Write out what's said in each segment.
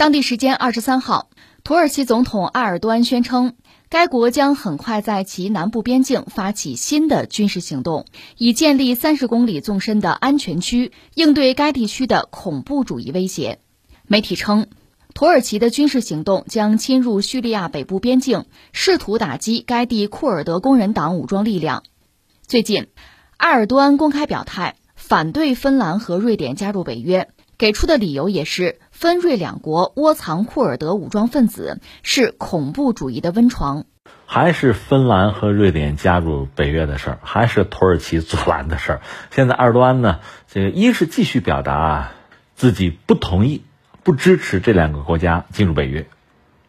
当地时间二十三号，土耳其总统埃尔多安宣称，该国将很快在其南部边境发起新的军事行动，以建立三十公里纵深的安全区，应对该地区的恐怖主义威胁。媒体称，土耳其的军事行动将侵入叙利亚北部边境，试图打击该地库尔德工人党武装力量。最近，埃尔多安公开表态反对芬兰和瑞典加入北约，给出的理由也是芬瑞两国窝藏库尔德武装分子，是恐怖主义的温床。还是芬兰和瑞典加入北约的事儿，还是土耳其阻拦的事儿。现在埃尔多安呢，这个一是继续表达自己不同意、不支持这两个国家进入北约，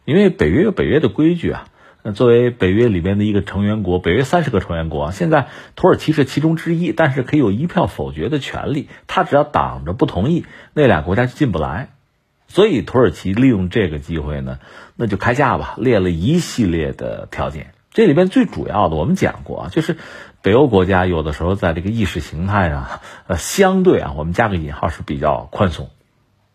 因为北约有北约的规矩啊。那作为北约里边的一个成员国，北约三十个成员国，现在土耳其是其中之一，但是可以有一票否决的权利。他只要挡着不同意，那俩国家就进不来。所以土耳其利用这个机会呢，那就开价吧，列了一系列的条件。这里边最主要的，我们讲过啊，就是北欧国家有的时候在这个意识形态上，呃，相对啊，我们加个引号是比较宽松，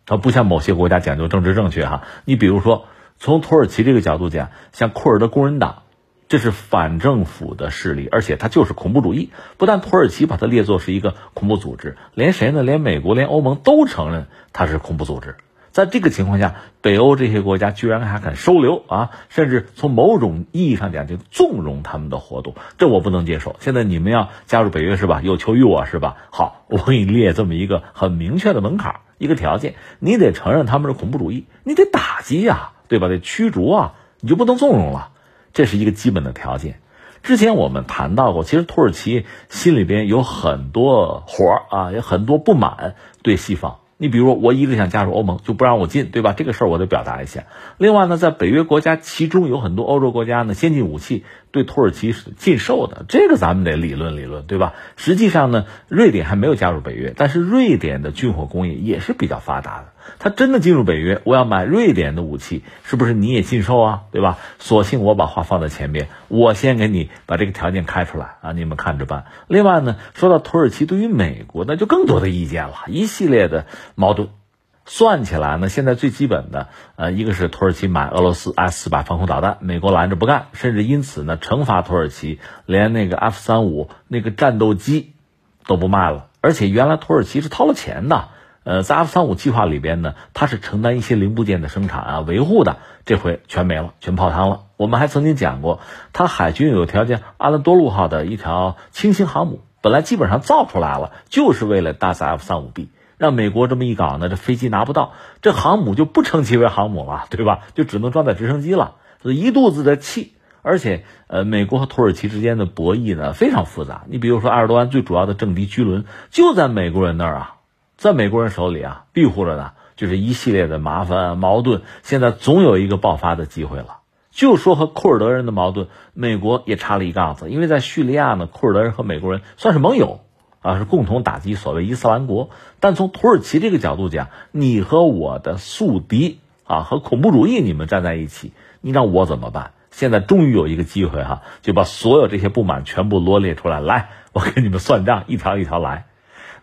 它不像某些国家讲究政治正确哈。你比如说。从土耳其这个角度讲，像库尔德工人党，这是反政府的势力，而且它就是恐怖主义。不但土耳其把它列作是一个恐怖组织，连谁呢？连美国、连欧盟都承认它是恐怖组织。在这个情况下，北欧这些国家居然还敢收留啊，甚至从某种意义上讲就纵容他们的活动，这我不能接受。现在你们要加入北约是吧？有求于我是吧？好，我给你列这么一个很明确的门槛，一个条件，你得承认他们是恐怖主义，你得打击呀。对吧？得驱逐啊，你就不能纵容了，这是一个基本的条件。之前我们谈到过，其实土耳其心里边有很多火啊，有很多不满对西方。你比如我一直想加入欧盟，就不让我进，对吧？这个事儿我得表达一下。另外呢，在北约国家，其中有很多欧洲国家呢，先进武器对土耳其是禁售的，这个咱们得理论理论，对吧？实际上呢，瑞典还没有加入北约，但是瑞典的军火工业也是比较发达的。他真的进入北约，我要买瑞典的武器，是不是你也禁售啊？对吧？索性我把话放在前面，我先给你把这个条件开出来啊，你们看着办。另外呢，说到土耳其对于美国，那就更多的意见了，一系列的矛盾。算起来呢，现在最基本的，呃，一个是土耳其买俄罗斯 S 四百防空导弹，美国拦着不干，甚至因此呢，惩罚土耳其，连那个 F 三五那个战斗机都不卖了。而且原来土耳其是掏了钱的。呃，在 F 三五计划里边呢，它是承担一些零部件的生产啊、维护的，这回全没了，全泡汤了。我们还曾经讲过，它海军有条件，阿兰多路号的一条轻型航母，本来基本上造出来了，就是为了搭载 F 三五 B，让美国这么一搞呢，这飞机拿不到，这航母就不称其为航母了，对吧？就只能装载直升机了，所以一肚子的气。而且，呃，美国和土耳其之间的博弈呢非常复杂。你比如说，埃尔多安最主要的政敌居伦就在美国人那儿啊。在美国人手里啊，庇护着呢，就是一系列的麻烦啊矛盾。现在总有一个爆发的机会了。就说和库尔德人的矛盾，美国也插了一杠子。因为在叙利亚呢，库尔德人和美国人算是盟友啊，是共同打击所谓伊斯兰国。但从土耳其这个角度讲，你和我的宿敌啊，和恐怖主义你们站在一起，你让我怎么办？现在终于有一个机会哈，就把所有这些不满全部罗列出来，来，我给你们算账，一条一条来。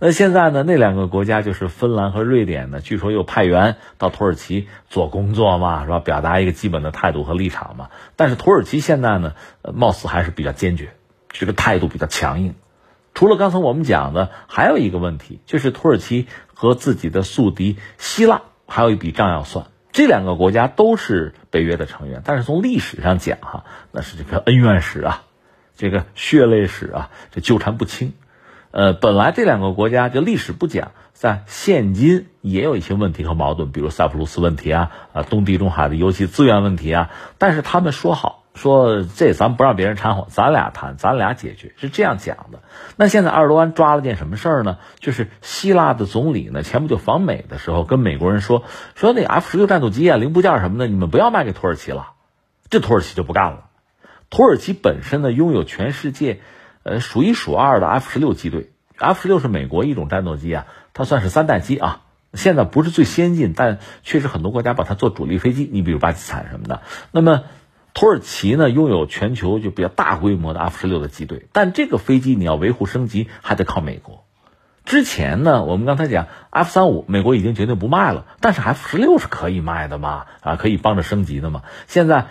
那现在呢？那两个国家就是芬兰和瑞典呢，据说又派员到土耳其做工作嘛，是吧？表达一个基本的态度和立场嘛。但是土耳其现在呢，貌似还是比较坚决，这个态度比较强硬。除了刚才我们讲的，还有一个问题，就是土耳其和自己的宿敌希腊还有一笔账要算。这两个国家都是北约的成员，但是从历史上讲，哈，那是这个恩怨史啊，这个血泪史啊，这纠缠不清。呃，本来这两个国家就历史不讲，在现今也有一些问题和矛盾，比如塞浦路斯问题啊，啊，东地中海的油气资源问题啊。但是他们说好，说这咱不让别人掺和，咱俩谈，咱俩解决，是这样讲的。那现在埃尔多安抓了件什么事儿呢？就是希腊的总理呢，前不久访美的时候，跟美国人说，说那 F 十六战斗机啊，零部件什么的，你们不要卖给土耳其了。这土耳其就不干了。土耳其本身呢，拥有全世界。呃，数一数二的 F 十六机队，F 十六是美国一种战斗机啊，它算是三代机啊。现在不是最先进，但确实很多国家把它做主力飞机。你比如巴基斯坦什么的。那么土耳其呢，拥有全球就比较大规模的 F 十六的机队，但这个飞机你要维护升级，还得靠美国。之前呢，我们刚才讲 F 三五，美国已经决定不卖了，但是 F 十六是可以卖的嘛？啊，可以帮着升级的嘛？现在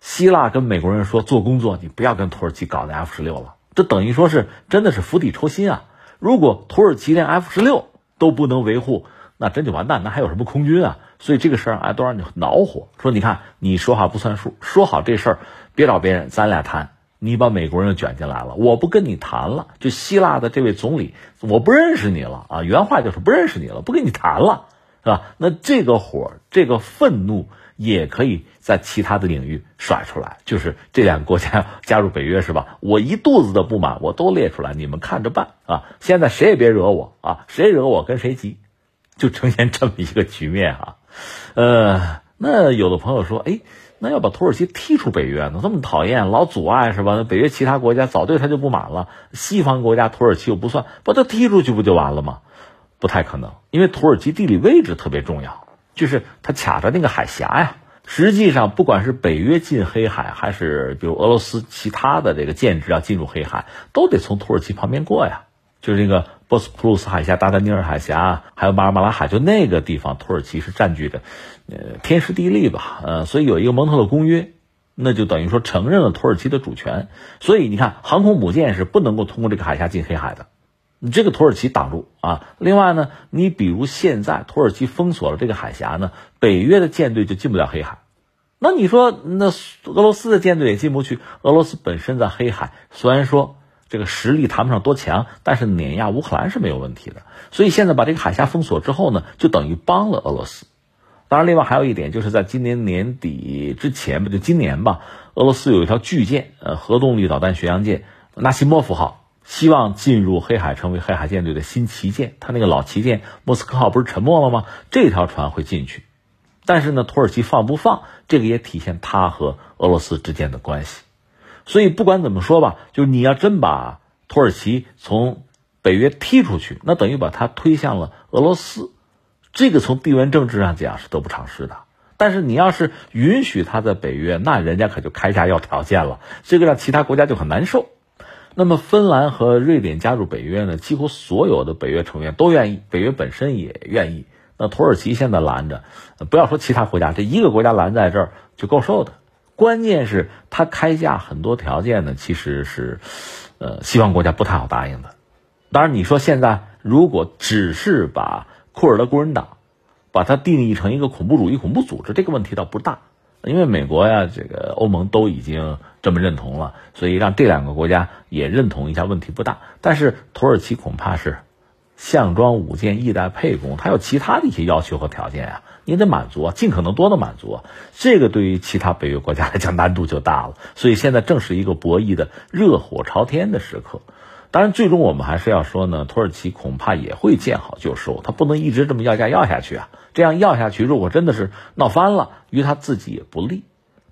希腊跟美国人说做工作，你不要跟土耳其搞那 F 十六了，这等于说是真的是釜底抽薪啊！如果土耳其连 F 十六都不能维护，那真就完蛋，那还有什么空军啊？所以这个事儿埃多让你恼火，说你看你说话不算数，说好这事儿别找别人，咱俩谈。你把美国人又卷进来了，我不跟你谈了。就希腊的这位总理，我不认识你了啊！原话就是不认识你了，不跟你谈了，是吧？那这个火，这个愤怒也可以在其他的领域甩出来，就是这两个国家加入北约是吧？我一肚子的不满，我都列出来，你们看着办啊！现在谁也别惹我啊！谁惹我跟谁急，就呈现这么一个局面啊！呃，那有的朋友说，哎。那要把土耳其踢出北约呢？这么讨厌，老阻碍是吧？那北约其他国家早对他就不满了。西方国家土耳其又不算，把他踢出去不就完了吗？不太可能，因为土耳其地理位置特别重要，就是它卡着那个海峡呀。实际上，不管是北约进黑海，还是比如俄罗斯其他的这个舰只要进入黑海，都得从土耳其旁边过呀。就是那个波斯普鲁斯海峡、达达尼尔海峡，还有马尔马拉海，就那个地方，土耳其是占据着，呃，天时地利吧，呃，所以有一个蒙特勒公约，那就等于说承认了土耳其的主权。所以你看，航空母舰是不能够通过这个海峡进黑海的，你这个土耳其挡住啊。另外呢，你比如现在土耳其封锁了这个海峡呢，北约的舰队就进不了黑海。那你说，那俄罗斯的舰队也进不去？俄罗斯本身在黑海，虽然说。这个实力谈不上多强，但是碾压乌克兰是没有问题的。所以现在把这个海峡封锁之后呢，就等于帮了俄罗斯。当然，另外还有一点，就是在今年年底之前吧，就今年吧，俄罗斯有一条巨舰，呃，核动力导弹巡洋舰纳西莫夫号，希望进入黑海，成为黑海舰队的新旗舰。他那个老旗舰莫斯科号不是沉没了吗？这条船会进去，但是呢，土耳其放不放，这个也体现他和俄罗斯之间的关系。所以不管怎么说吧，就是你要真把土耳其从北约踢出去，那等于把它推向了俄罗斯，这个从地缘政治上讲是得不偿失的。但是你要是允许他在北约，那人家可就开价要条件了，这个让其他国家就很难受。那么芬兰和瑞典加入北约呢，几乎所有的北约成员都愿意，北约本身也愿意。那土耳其现在拦着，不要说其他国家，这一个国家拦在这儿就够受的。关键是他开价很多条件呢，其实是，呃，西方国家不太好答应的。当然，你说现在如果只是把库尔德工人党，把它定义成一个恐怖主义恐怖组织，这个问题倒不大，因为美国呀，这个欧盟都已经这么认同了，所以让这两个国家也认同一下，问题不大。但是土耳其恐怕是项庄舞剑，意在沛公，它有其他的一些要求和条件啊。你得满足啊，尽可能多的满足啊，这个对于其他北约国家来讲难度就大了。所以现在正是一个博弈的热火朝天的时刻。当然，最终我们还是要说呢，土耳其恐怕也会见好就收，他不能一直这么要价要下去啊。这样要下去，如果真的是闹翻了，于他自己也不利。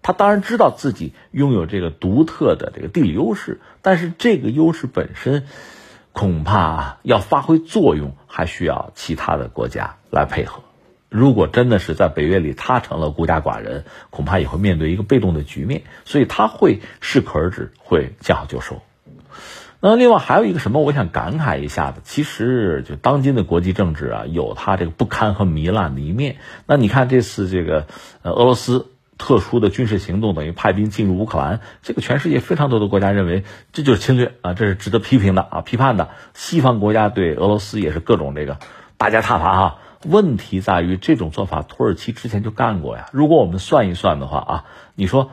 他当然知道自己拥有这个独特的这个地理优势，但是这个优势本身恐怕要发挥作用，还需要其他的国家来配合。如果真的是在北约里，他成了孤家寡人，恐怕也会面对一个被动的局面，所以他会适可而止，会见好就收。那另外还有一个什么，我想感慨一下的，其实就当今的国际政治啊，有它这个不堪和糜烂的一面。那你看这次这个呃俄罗斯特殊的军事行动，等于派兵进入乌克兰，这个全世界非常多的国家认为这就是侵略啊，这是值得批评的啊，批判的。西方国家对俄罗斯也是各种这个大加挞伐哈。问题在于这种做法，土耳其之前就干过呀。如果我们算一算的话啊，你说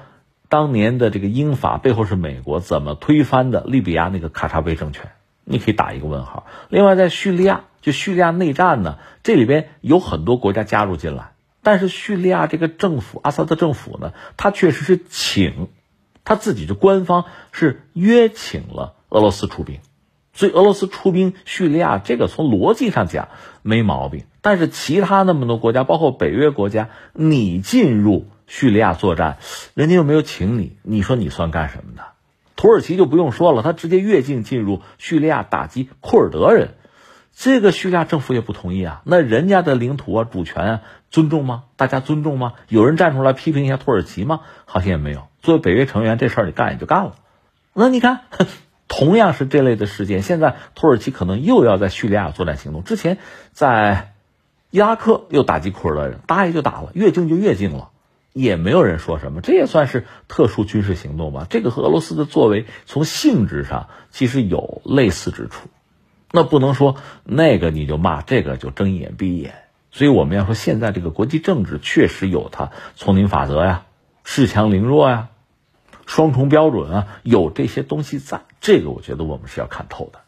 当年的这个英法背后是美国，怎么推翻的利比亚那个卡扎菲政权？你可以打一个问号。另外，在叙利亚，就叙利亚内战呢，这里边有很多国家加入进来，但是叙利亚这个政府，阿萨德政府呢，他确实是请他自己的官方是约请了俄罗斯出兵。所以俄罗斯出兵叙利亚，这个从逻辑上讲没毛病。但是其他那么多国家，包括北约国家，你进入叙利亚作战，人家又没有请你，你说你算干什么的？土耳其就不用说了，他直接越境进入叙利亚打击库尔德人，这个叙利亚政府也不同意啊。那人家的领土啊、主权啊，尊重吗？大家尊重吗？有人站出来批评一下土耳其吗？好像也没有。作为北约成员，这事儿你干也就干了。那你看。同样是这类的事件，现在土耳其可能又要在叙利亚作战行动。之前在伊拉克又打击库尔德人，打也就打了，越境就越境了，也没有人说什么。这也算是特殊军事行动吧？这个和俄罗斯的作为从性质上其实有类似之处。那不能说那个你就骂，这个就睁一眼闭一眼。所以我们要说，现在这个国际政治确实有它丛林法则呀、恃强凌弱呀。双重标准啊，有这些东西在，这个我觉得我们是要看透的。